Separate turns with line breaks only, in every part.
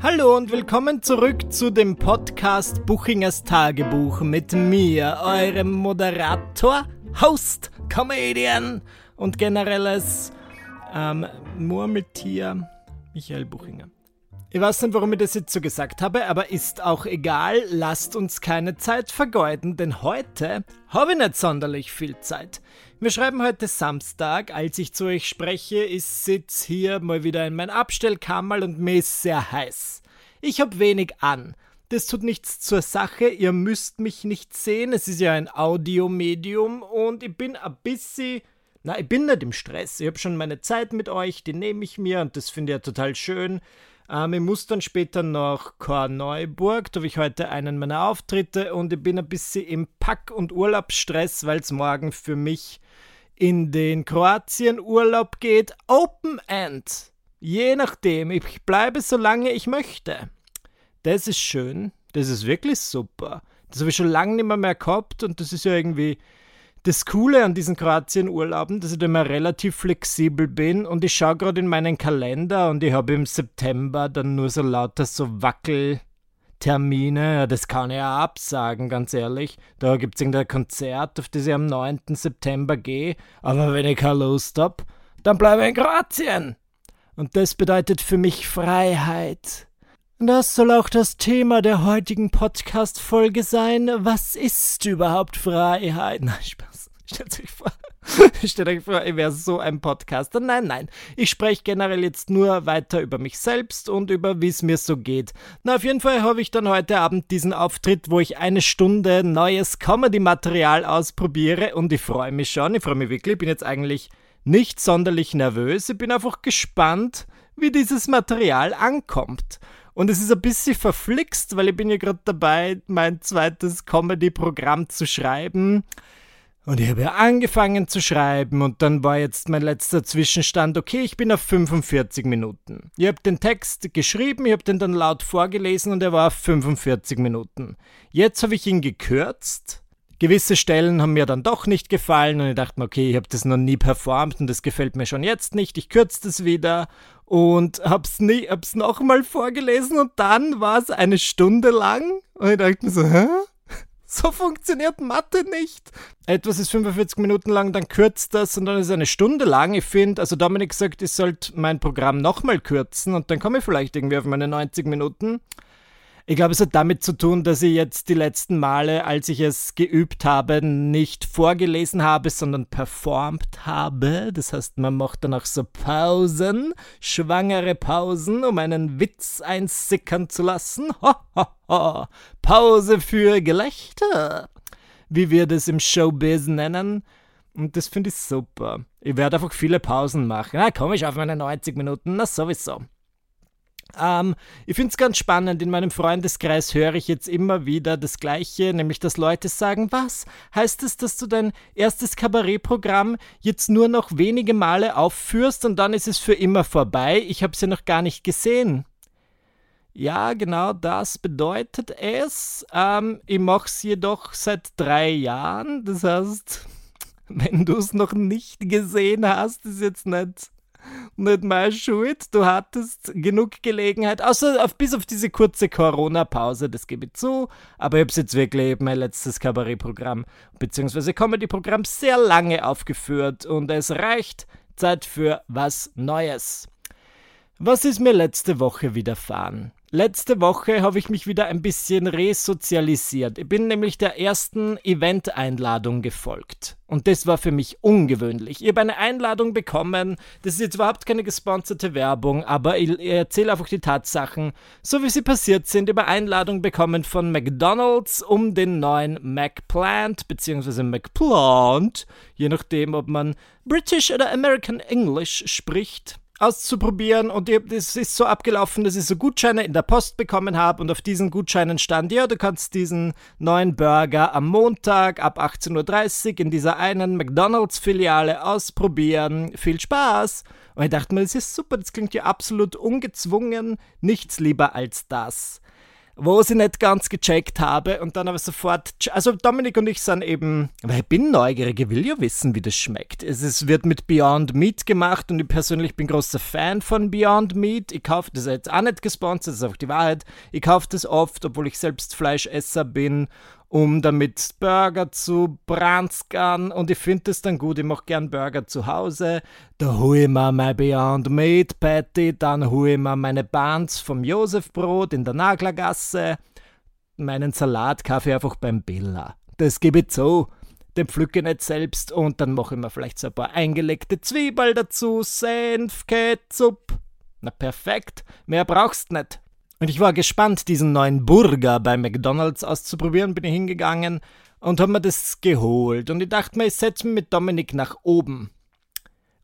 Hallo und willkommen zurück zu dem Podcast Buchingers Tagebuch mit mir, eurem Moderator, Host, Comedian und generelles ähm, Murmeltier Michael Buchinger. Ich weiß nicht, warum ich das jetzt so gesagt habe, aber ist auch egal. Lasst uns keine Zeit vergeuden, denn heute habe ich nicht sonderlich viel Zeit. Wir schreiben heute Samstag. Als ich zu euch spreche, ist Sitz hier mal wieder in mein Abstellkammerl und mir ist sehr heiß. Ich habe wenig an. Das tut nichts zur Sache, ihr müsst mich nicht sehen, es ist ja ein Audiomedium und ich bin ein bisschen na, ich bin nicht im Stress. Ich habe schon meine Zeit mit euch, die nehme ich mir und das finde ich ja total schön. Ähm, ich muss dann später nach Korneuburg, da habe ich heute einen meiner Auftritte und ich bin ein bisschen im Pack- und Urlaubsstress, weil es morgen für mich in den Kroatien-Urlaub geht. Open End. Je nachdem, ich bleibe so lange ich möchte. Das ist schön. Das ist wirklich super. Das habe ich schon lange nicht mehr, mehr gehabt und das ist ja irgendwie das Coole an diesen Kroatien-Urlauben, dass ich da immer relativ flexibel bin und ich schaue gerade in meinen Kalender und ich habe im September dann nur so lauter so Wackeltermine. Das kann ich ja absagen, ganz ehrlich. Da gibt es irgendein Konzert, auf das ich am 9. September gehe. Aber wenn ich keine Lust habe, dann bleibe ich in Kroatien. Und das bedeutet für mich Freiheit. Das soll auch das Thema der heutigen Podcast-Folge sein. Was ist überhaupt Freiheit? Nein, Spaß. Stellt euch vor. Stellt euch vor, ich wäre so ein Podcaster. Nein, nein. Ich spreche generell jetzt nur weiter über mich selbst und über wie es mir so geht. Na, auf jeden Fall habe ich dann heute Abend diesen Auftritt, wo ich eine Stunde neues Comedy-Material ausprobiere und ich freue mich schon. Ich freue mich wirklich. Ich bin jetzt eigentlich nicht sonderlich nervös. Ich bin einfach gespannt, wie dieses Material ankommt. Und es ist ein bisschen verflixt, weil ich bin ja gerade dabei, mein zweites Comedy-Programm zu schreiben. Und ich habe ja angefangen zu schreiben und dann war jetzt mein letzter Zwischenstand, okay, ich bin auf 45 Minuten. Ich habe den Text geschrieben, ich habe den dann laut vorgelesen und er war auf 45 Minuten. Jetzt habe ich ihn gekürzt gewisse Stellen haben mir dann doch nicht gefallen und ich dachte mir, okay, ich habe das noch nie performt und das gefällt mir schon jetzt nicht. Ich kürze das wieder und hab's, nie, hab's nochmal vorgelesen und dann war es eine Stunde lang und ich dachte mir so, hä? So funktioniert Mathe nicht. Etwas ist 45 Minuten lang, dann kürzt das und dann ist es eine Stunde lang. Ich finde, also Dominik sagt, ich sollte mein Programm nochmal kürzen und dann komme ich vielleicht irgendwie auf meine 90 Minuten. Ich glaube, es hat damit zu tun, dass ich jetzt die letzten Male, als ich es geübt habe, nicht vorgelesen habe, sondern performt habe. Das heißt, man macht dann auch so Pausen, schwangere Pausen, um einen Witz einsickern zu lassen. Ho, ho, ho. Pause für Gelächter, wie wir das im Showbiz nennen. Und das finde ich super. Ich werde einfach viele Pausen machen. Na, komme ich auf meine 90 Minuten? Na, sowieso. Ähm, ich finde es ganz spannend. In meinem Freundeskreis höre ich jetzt immer wieder das Gleiche, nämlich dass Leute sagen, was? Heißt es, dass du dein erstes Kabarettprogramm jetzt nur noch wenige Male aufführst und dann ist es für immer vorbei? Ich habe es ja noch gar nicht gesehen. Ja, genau das bedeutet es. Ähm, ich mache es jedoch seit drei Jahren. Das heißt, wenn du es noch nicht gesehen hast, ist jetzt nicht nicht meine Schuld. Du hattest genug Gelegenheit, außer auf, bis auf diese kurze Corona-Pause, das gebe ich zu. Aber ich habe jetzt wirklich mein letztes Kabarettprogramm bzw. Comedy-Programm sehr lange aufgeführt und es reicht Zeit für was Neues. Was ist mir letzte Woche widerfahren? Letzte Woche habe ich mich wieder ein bisschen resozialisiert. Ich bin nämlich der ersten Event-Einladung gefolgt. Und das war für mich ungewöhnlich. Ich habe eine Einladung bekommen. Das ist jetzt überhaupt keine gesponserte Werbung, aber ich erzähle einfach die Tatsachen, so wie sie passiert sind. Über Einladung bekommen von McDonald's um den neuen McPlant bzw. McPlant, je nachdem, ob man British oder American English spricht auszuprobieren und es ist so abgelaufen, dass ich so Gutscheine in der Post bekommen habe und auf diesen Gutscheinen stand, ja, du kannst diesen neuen Burger am Montag ab 18.30 Uhr in dieser einen McDonalds-Filiale ausprobieren. Viel Spaß! Und ich dachte mir, das ist super, das klingt ja absolut ungezwungen, nichts lieber als das. Wo ich nicht ganz gecheckt habe und dann aber sofort, also Dominik und ich sind eben, weil ich bin neugierig, ich will ja wissen, wie das schmeckt. Es ist, wird mit Beyond Meat gemacht und ich persönlich bin großer Fan von Beyond Meat. Ich kaufe das jetzt auch nicht gesponsert, das ist einfach die Wahrheit. Ich kaufe das oft, obwohl ich selbst Fleischesser bin um damit Burger zu branskern und ich finde das dann gut. Ich mache gern Burger zu Hause. Da hole ich mir mein Beyond Meat Patty, dann hole ich mir meine Buns vom Josefbrot in der Naglergasse. Meinen Salat kaufe ich einfach beim Billa. Das gebe ich zu. Den pflücke ich nicht selbst und dann mache ich mir vielleicht so ein paar eingelegte Zwiebeln dazu, Senf, Ketchup. Na perfekt, mehr brauchst nicht. Und ich war gespannt, diesen neuen Burger bei McDonalds auszuprobieren, bin ich hingegangen und habe mir das geholt. Und ich dachte mir, ich setze mich mit Dominik nach oben.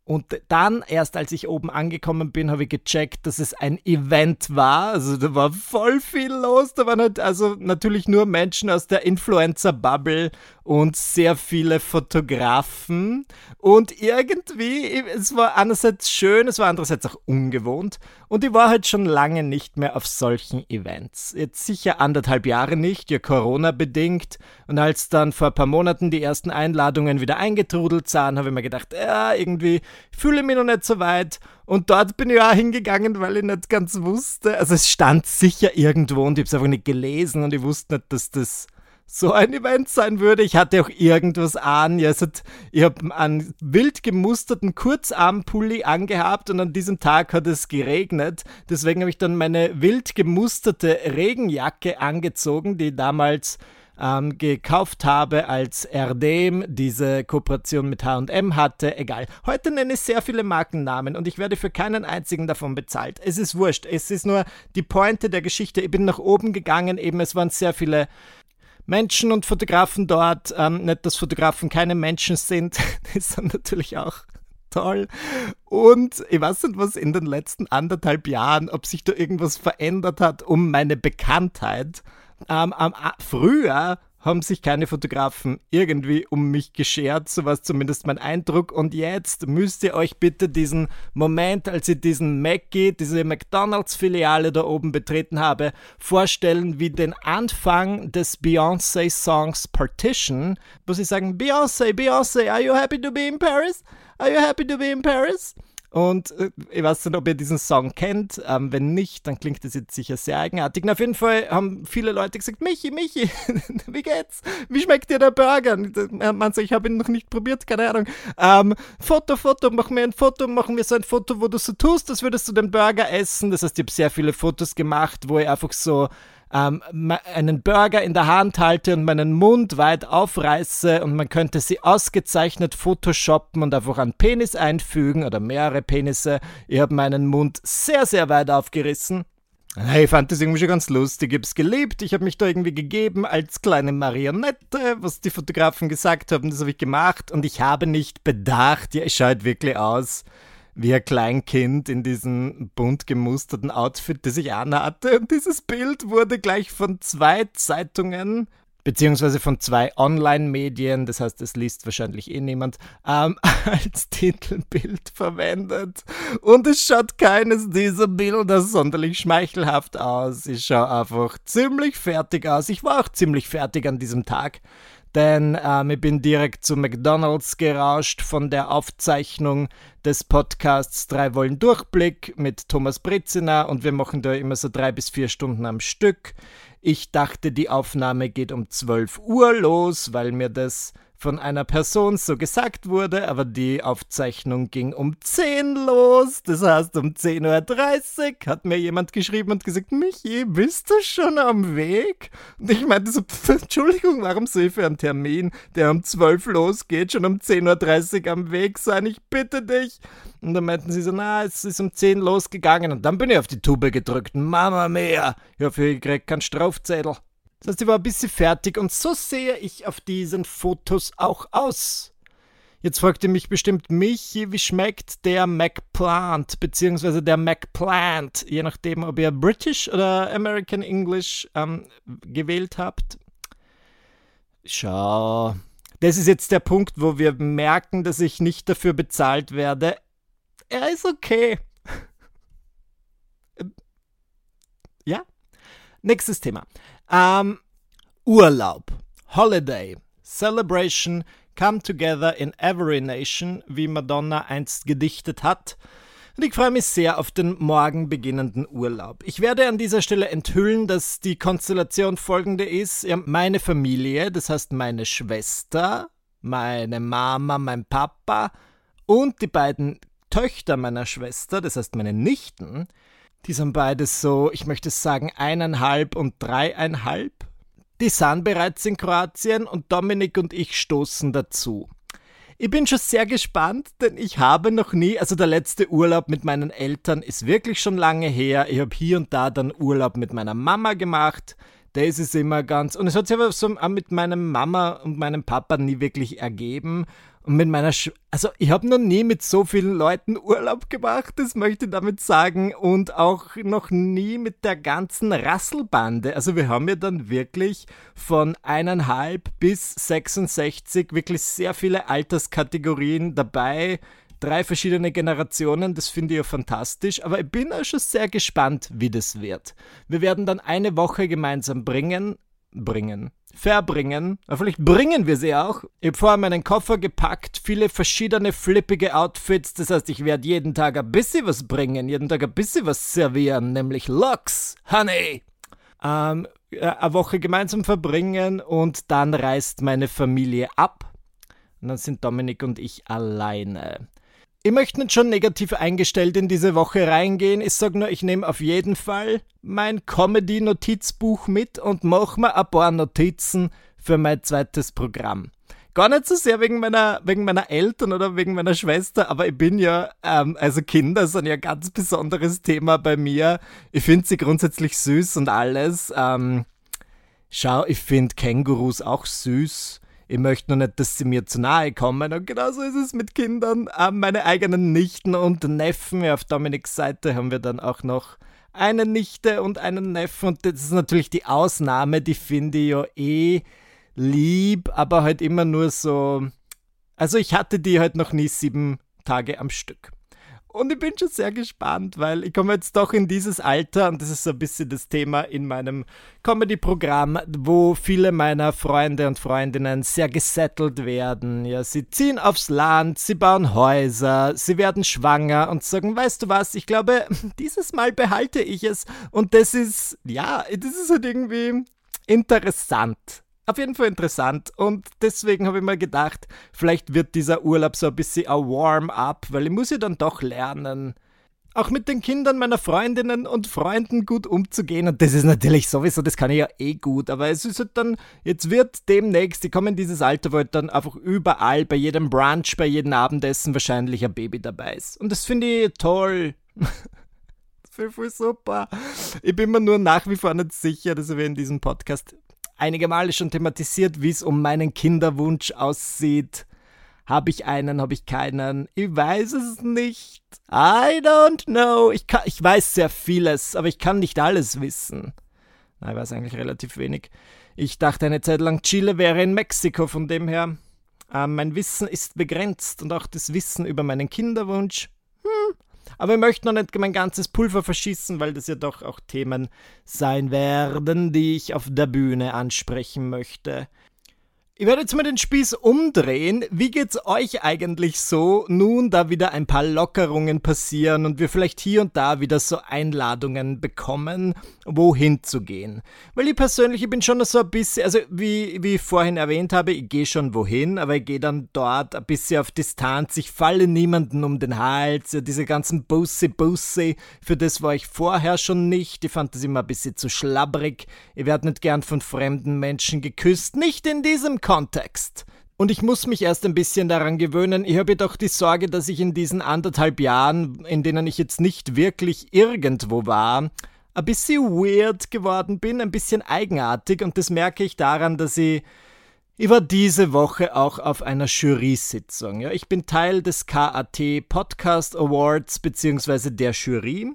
Und dann, erst als ich oben angekommen bin, habe ich gecheckt, dass es ein Event war. Also da war voll viel los. Da waren halt also natürlich nur Menschen aus der Influencer-Bubble und sehr viele Fotografen. Und irgendwie, es war einerseits schön, es war andererseits auch ungewohnt. Und ich war halt schon lange nicht mehr auf solchen Events. Jetzt sicher anderthalb Jahre nicht, ja Corona bedingt. Und als dann vor ein paar Monaten die ersten Einladungen wieder eingetrudelt sahen, habe ich mir gedacht, ja, irgendwie fühle mich noch nicht so weit. Und dort bin ich auch hingegangen, weil ich nicht ganz wusste. Also es stand sicher irgendwo und ich habe es einfach nicht gelesen und ich wusste nicht, dass das so ein Event sein würde. Ich hatte auch irgendwas an. Ja, hat, ich einen wild gemusterten Kurzarmpulli angehabt und an diesem Tag hat es geregnet. Deswegen habe ich dann meine wild gemusterte Regenjacke angezogen, die damals ähm, gekauft habe, als Erdem diese Kooperation mit HM hatte. Egal. Heute nenne ich sehr viele Markennamen und ich werde für keinen einzigen davon bezahlt. Es ist wurscht. Es ist nur die Pointe der Geschichte. Ich bin nach oben gegangen, eben es waren sehr viele Menschen und Fotografen dort. Ähm, nicht, dass Fotografen keine Menschen sind, die sind natürlich auch toll. Und ich weiß nicht, was in den letzten anderthalb Jahren, ob sich da irgendwas verändert hat um meine Bekanntheit. Ähm, ähm, früher haben sich keine Fotografen irgendwie um mich geschert, so war zumindest mein Eindruck. Und jetzt müsst ihr euch bitte diesen Moment, als ich diesen Mackie, diese McDonalds-Filiale da oben betreten habe, vorstellen wie den Anfang des Beyoncé-Songs Partition, wo sie sagen, Beyoncé, Beyoncé, are you happy to be in Paris? Are you happy to be in Paris? Und äh, ich weiß nicht, ob ihr diesen Song kennt. Ähm, wenn nicht, dann klingt das jetzt sicher sehr eigenartig. Und auf jeden Fall haben viele Leute gesagt, Michi, Michi, wie geht's? Wie schmeckt dir der Burger? Man sagt, ich habe ihn noch nicht probiert, keine Ahnung. Ähm, Foto, Foto, mach mir ein Foto, machen wir so ein Foto, wo du so tust, als würdest du den Burger essen. Das heißt, ich habe sehr viele Fotos gemacht, wo ich einfach so ähm, einen Burger in der Hand halte und meinen Mund weit aufreiße und man könnte sie ausgezeichnet photoshoppen und einfach einen Penis einfügen oder mehrere Penisse. Ich habe meinen Mund sehr, sehr weit aufgerissen. Ich fand das irgendwie schon ganz lustig. Ich hab's geliebt. Ich habe mich da irgendwie gegeben als kleine Marionette, was die Fotografen gesagt haben. Das habe ich gemacht und ich habe nicht bedacht. Ja, es schaut wirklich aus wie ein Kleinkind in diesem bunt gemusterten Outfit, das ich anhatte. Und dieses Bild wurde gleich von zwei Zeitungen beziehungsweise von zwei Online-Medien, das heißt, es liest wahrscheinlich eh niemand, ähm, als Titelbild verwendet. Und es schaut keines dieser Bilder sonderlich schmeichelhaft aus. Ich schaue einfach ziemlich fertig aus. Ich war auch ziemlich fertig an diesem Tag denn ähm, ich bin direkt zu McDonald's gerauscht von der Aufzeichnung des Podcasts Drei Wollen Durchblick mit Thomas Britziner und wir machen da immer so drei bis vier Stunden am Stück. Ich dachte, die Aufnahme geht um 12 Uhr los, weil mir das von einer Person so gesagt wurde, aber die Aufzeichnung ging um 10 los. Das heißt, um 10.30 Uhr hat mir jemand geschrieben und gesagt, Michi, bist du schon am Weg? Und ich meinte so, Entschuldigung, warum soll ich für einen Termin, der um 12 Uhr losgeht, schon um 10.30 Uhr am Weg sein? Ich bitte dich. Und dann meinten sie so, na, es ist um 10 losgegangen. Und dann bin ich auf die Tube gedrückt. Mama mia, ich hoffe, ich krieg keinen Strafzettel. Das heißt, ich war ein bisschen fertig und so sehe ich auf diesen Fotos auch aus. Jetzt fragt ihr mich bestimmt Michi, wie schmeckt der McPlant bzw. der McPlant, je nachdem, ob ihr British oder American English ähm, gewählt habt. Schau, das ist jetzt der Punkt, wo wir merken, dass ich nicht dafür bezahlt werde. Er ist okay. ja, Nächstes Thema. Ähm, Urlaub. Holiday. Celebration. Come together in every nation, wie Madonna einst gedichtet hat. Und ich freue mich sehr auf den morgen beginnenden Urlaub. Ich werde an dieser Stelle enthüllen, dass die Konstellation folgende ist. Meine Familie, das heißt meine Schwester, meine Mama, mein Papa und die beiden Töchter meiner Schwester, das heißt meine Nichten, die sind beides so, ich möchte sagen, eineinhalb und dreieinhalb. Die sind bereits in Kroatien und Dominik und ich stoßen dazu. Ich bin schon sehr gespannt, denn ich habe noch nie, also der letzte Urlaub mit meinen Eltern ist wirklich schon lange her. Ich habe hier und da dann Urlaub mit meiner Mama gemacht. Das ist immer ganz. Und es hat sich aber so mit meinem Mama und meinem Papa nie wirklich ergeben. Und mit meiner, Sch also ich habe noch nie mit so vielen Leuten Urlaub gemacht, das möchte ich damit sagen. Und auch noch nie mit der ganzen Rasselbande. Also wir haben ja dann wirklich von eineinhalb bis 66 wirklich sehr viele Alterskategorien dabei. Drei verschiedene Generationen, das finde ich ja fantastisch, aber ich bin auch schon sehr gespannt, wie das wird. Wir werden dann eine Woche gemeinsam bringen, bringen, verbringen. Vielleicht bringen wir sie auch. Ich habe vorher meinen Koffer gepackt, viele verschiedene flippige Outfits. Das heißt, ich werde jeden Tag ein bisschen was bringen, jeden Tag ein bisschen was servieren, nämlich Lux, Honey. Ähm, eine Woche gemeinsam verbringen und dann reist meine Familie ab. Und dann sind Dominik und ich alleine. Ich möchte nicht schon negativ eingestellt in diese Woche reingehen. Ich sage nur, ich nehme auf jeden Fall mein Comedy-Notizbuch mit und mache mir ein paar Notizen für mein zweites Programm. Gar nicht so sehr wegen meiner, wegen meiner Eltern oder wegen meiner Schwester, aber ich bin ja, ähm, also Kinder sind ja ein ganz besonderes Thema bei mir. Ich finde sie grundsätzlich süß und alles. Ähm, schau, ich finde Kängurus auch süß ich möchte nur nicht, dass sie mir zu nahe kommen. Und genauso ist es mit Kindern. Meine eigenen Nichten und Neffen. Auf Dominiks Seite haben wir dann auch noch eine Nichte und einen Neffen. Und das ist natürlich die Ausnahme, die finde ich ja eh lieb, aber halt immer nur so. Also ich hatte die halt noch nie sieben Tage am Stück. Und ich bin schon sehr gespannt, weil ich komme jetzt doch in dieses Alter und das ist so ein bisschen das Thema in meinem Comedy-Programm, wo viele meiner Freunde und Freundinnen sehr gesettelt werden. Ja, sie ziehen aufs Land, sie bauen Häuser, sie werden schwanger und sagen, weißt du was, ich glaube, dieses Mal behalte ich es. Und das ist, ja, das ist halt irgendwie interessant auf jeden Fall interessant und deswegen habe ich mir gedacht, vielleicht wird dieser Urlaub so ein bisschen ein Warm-up, weil ich muss ja dann doch lernen, auch mit den Kindern meiner Freundinnen und Freunden gut umzugehen. Und das ist natürlich sowieso, das kann ich ja eh gut. Aber es ist halt dann, jetzt wird demnächst, ich komme in dieses Alter, wo halt dann einfach überall, bei jedem Brunch, bei jedem Abendessen wahrscheinlich ein Baby dabei ist. Und das finde ich toll. ich voll super. Ich bin mir nur nach wie vor nicht sicher, dass wir in diesem Podcast einige Male schon thematisiert, wie es um meinen Kinderwunsch aussieht. Habe ich einen, habe ich keinen? Ich weiß es nicht. I don't know. Ich, kann, ich weiß sehr vieles, aber ich kann nicht alles wissen. Nein, ich weiß eigentlich relativ wenig. Ich dachte eine Zeit lang, Chile wäre in Mexiko, von dem her. Äh, mein Wissen ist begrenzt und auch das Wissen über meinen Kinderwunsch. Aber ich möchte noch nicht mein ganzes Pulver verschießen, weil das ja doch auch Themen sein werden, die ich auf der Bühne ansprechen möchte. Ich werde jetzt mal den Spieß umdrehen. Wie geht's euch eigentlich so, nun da wieder ein paar Lockerungen passieren und wir vielleicht hier und da wieder so Einladungen bekommen, wohin zu gehen? Weil ich persönlich, ich bin schon so ein bisschen, also wie, wie ich vorhin erwähnt habe, ich gehe schon wohin, aber ich gehe dann dort ein bisschen auf Distanz. Ich falle niemanden um den Hals, ja, diese ganzen Busse-Busse, für das war ich vorher schon nicht. Ich fand das immer ein bisschen zu schlabbrig. Ich werde nicht gern von fremden Menschen geküsst, nicht in diesem Kontext. Und ich muss mich erst ein bisschen daran gewöhnen. Ich habe jedoch die Sorge, dass ich in diesen anderthalb Jahren, in denen ich jetzt nicht wirklich irgendwo war, ein bisschen weird geworden bin, ein bisschen eigenartig. Und das merke ich daran, dass ich ich war diese Woche auch auf einer Jury-Sitzung. Ja, ich bin Teil des KAT Podcast Awards bzw. der Jury.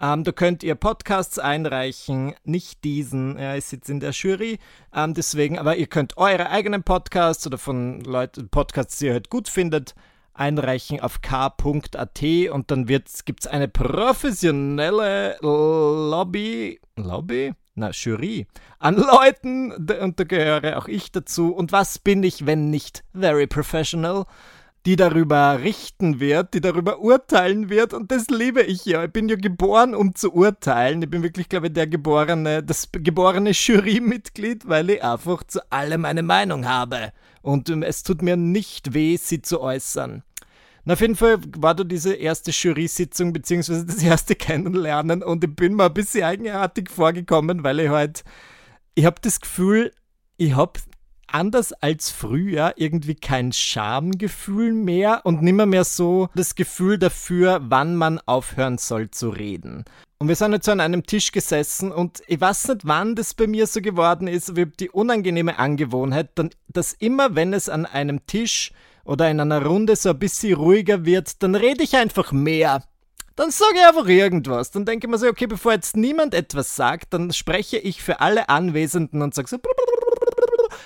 Ähm, da könnt ihr Podcasts einreichen, nicht diesen. Ja, ich sitze in der Jury. Ähm, deswegen, aber ihr könnt eure eigenen Podcasts oder von Leuten, Podcasts, die ihr halt gut findet, einreichen auf k.at und dann gibt es eine professionelle Lobby. Lobby? na Jury, an Leuten, und da gehöre auch ich dazu. Und was bin ich, wenn nicht very professional? Die darüber richten wird, die darüber urteilen wird und das liebe ich ja. Ich bin ja geboren, um zu urteilen. Ich bin wirklich, glaube ich, der geborene, das geborene Jurymitglied, weil ich einfach zu allem eine Meinung habe. Und ähm, es tut mir nicht weh, sie zu äußern. Na, auf jeden Fall war da diese erste Jury-Sitzung beziehungsweise das erste Kennenlernen und ich bin mir ein bisschen eigenartig vorgekommen, weil ich halt, ich habe das Gefühl, ich habe anders als früher irgendwie kein Schamgefühl mehr und nimmer mehr so das Gefühl dafür, wann man aufhören soll zu reden. Und wir sind jetzt so an einem Tisch gesessen und ich weiß nicht, wann das bei mir so geworden ist, aber ich habe die unangenehme Angewohnheit, dass immer, wenn es an einem Tisch oder in einer Runde so ein bisschen ruhiger wird, dann rede ich einfach mehr. Dann sage ich einfach irgendwas. Dann denke ich mir so, okay, bevor jetzt niemand etwas sagt, dann spreche ich für alle Anwesenden und sage so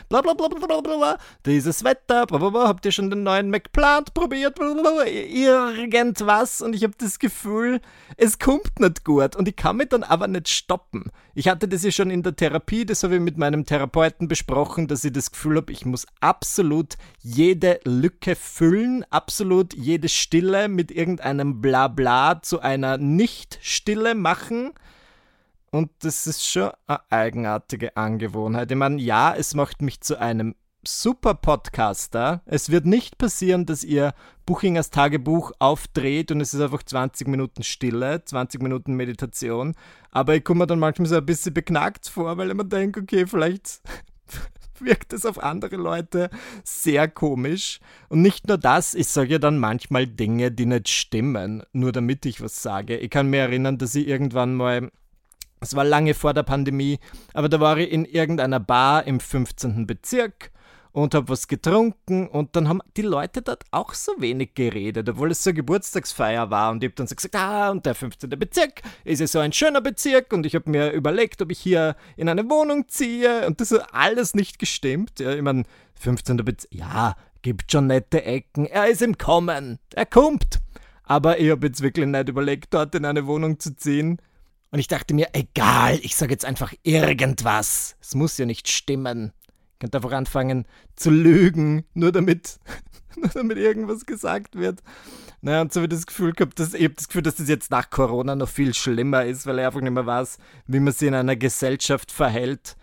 bla bla bla bla bla bla, dieses Wetter, bla bla bla, habt ihr schon den neuen McPlant probiert, bla bla bla, irgendwas. Und ich habe das Gefühl, es kommt nicht gut. Und ich kann mich dann aber nicht stoppen. Ich hatte das ja schon in der Therapie, das habe ich mit meinem Therapeuten besprochen, dass ich das Gefühl habe, ich muss absolut jede Lücke füllen, absolut jede Stille mit irgendeinem Blabla zu einer Nicht-Stille machen und das ist schon eine eigenartige Angewohnheit. Ich meine, ja, es macht mich zu einem super Podcaster. Es wird nicht passieren, dass ihr Buchingers Tagebuch aufdreht und es ist einfach 20 Minuten Stille, 20 Minuten Meditation. Aber ich komme mir dann manchmal so ein bisschen beknackt vor, weil ich mir denke, okay, vielleicht wirkt es auf andere Leute sehr komisch. Und nicht nur das, ich sage ja dann manchmal Dinge, die nicht stimmen, nur damit ich was sage. Ich kann mir erinnern, dass ich irgendwann mal es war lange vor der Pandemie, aber da war ich in irgendeiner Bar im 15. Bezirk und habe was getrunken und dann haben die Leute dort auch so wenig geredet, obwohl es so eine Geburtstagsfeier war und ich habe dann so gesagt, ah, und der 15. Bezirk ist ja so ein schöner Bezirk und ich habe mir überlegt, ob ich hier in eine Wohnung ziehe und das hat alles nicht gestimmt. Ja, ich meine, 15. Bezirk, ja, gibt schon nette Ecken, er ist im Kommen, er kommt. Aber ich habe jetzt wirklich nicht überlegt, dort in eine Wohnung zu ziehen. Und ich dachte mir, egal, ich sage jetzt einfach irgendwas. Es muss ja nicht stimmen. Ich könnte einfach anfangen zu lügen, nur damit, nur damit irgendwas gesagt wird. Naja, und so habe ich das Gefühl gehabt, dass ich habe das Gefühl, dass das jetzt nach Corona noch viel schlimmer ist, weil ich einfach nicht mehr weiß, wie man sich in einer Gesellschaft verhält.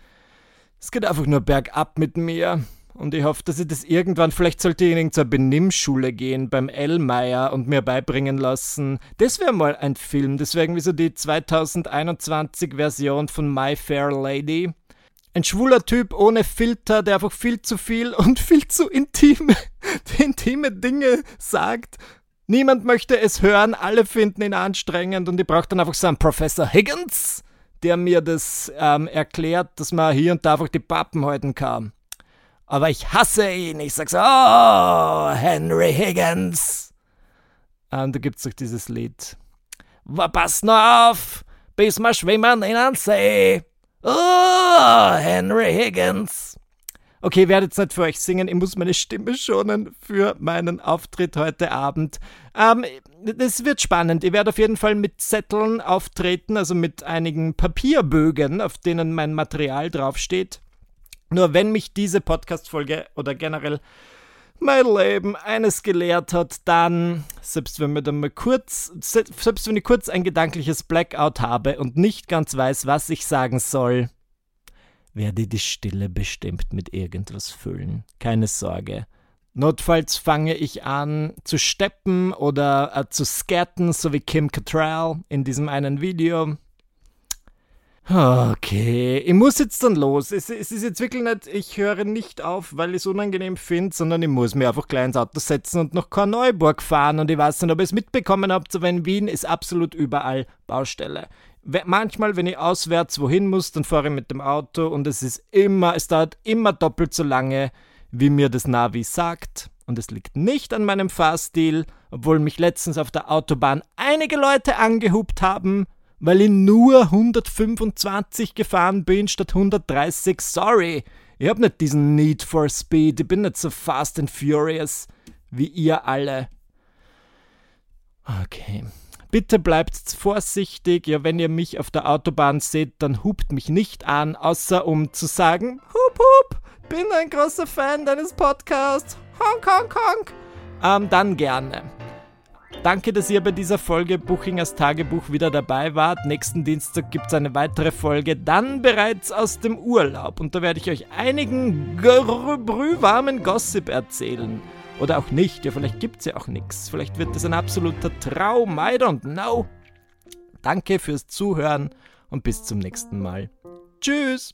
Es geht einfach nur bergab mit mir. Und ich hoffe, dass ich das irgendwann, vielleicht sollte ich in zur Benimmschule gehen beim Ellmeier und mir beibringen lassen. Das wäre mal ein Film. Das wäre irgendwie so die 2021-Version von My Fair Lady. Ein schwuler Typ ohne Filter, der einfach viel zu viel und viel zu intime, intime Dinge sagt. Niemand möchte es hören, alle finden ihn anstrengend und ich brauche dann einfach so einen Professor Higgins, der mir das ähm, erklärt, dass man hier und da einfach die Pappen halten kann aber ich hasse ihn. Ich sag so, oh, Henry Higgins. Und da gibt's doch dieses Lied. Pass nur auf, bis wir schwimmen in den See. Oh, Henry Higgins. Okay, ich werde jetzt nicht für euch singen, ich muss meine Stimme schonen für meinen Auftritt heute Abend. Ähm, das wird spannend. Ich werde auf jeden Fall mit Zetteln auftreten, also mit einigen Papierbögen, auf denen mein Material draufsteht. Nur wenn mich diese Podcast-Folge oder generell mein Leben eines gelehrt hat, dann, selbst wenn mir dann mal kurz, selbst wenn ich kurz ein gedankliches Blackout habe und nicht ganz weiß, was ich sagen soll, werde die Stille bestimmt mit irgendwas füllen. Keine Sorge. Notfalls fange ich an zu steppen oder äh, zu skaten, so wie Kim Cattrall in diesem einen Video. Okay, ich muss jetzt dann los. Es, es, ist jetzt wirklich nicht, ich höre nicht auf, weil ich es unangenehm finde, sondern ich muss mir einfach gleich ins Auto setzen und nach Korneuburg fahren. Und ich weiß nicht, ob ihr es mitbekommen habt, aber in Wien ist absolut überall Baustelle. Manchmal, wenn ich auswärts wohin muss, dann fahre ich mit dem Auto und es ist immer, es dauert immer doppelt so lange, wie mir das Navi sagt. Und es liegt nicht an meinem Fahrstil, obwohl mich letztens auf der Autobahn einige Leute angehupt haben weil ich nur 125 gefahren bin statt 130. Sorry, ich hab nicht diesen Need for Speed. Ich bin nicht so fast and furious wie ihr alle. Okay. Bitte bleibt vorsichtig. Ja, wenn ihr mich auf der Autobahn seht, dann hupt mich nicht an, außer um zu sagen, hup hup, bin ein großer Fan deines Podcasts. Honk, honk, honk. Ähm, dann gerne. Danke, dass ihr bei dieser Folge Buchingers Tagebuch wieder dabei wart. Nächsten Dienstag gibt es eine weitere Folge, dann bereits aus dem Urlaub. Und da werde ich euch einigen brühwarmen Gossip erzählen. Oder auch nicht, ja, vielleicht gibt es ja auch nichts. Vielleicht wird es ein absoluter Traum, I don't know. Danke fürs Zuhören und bis zum nächsten Mal. Tschüss!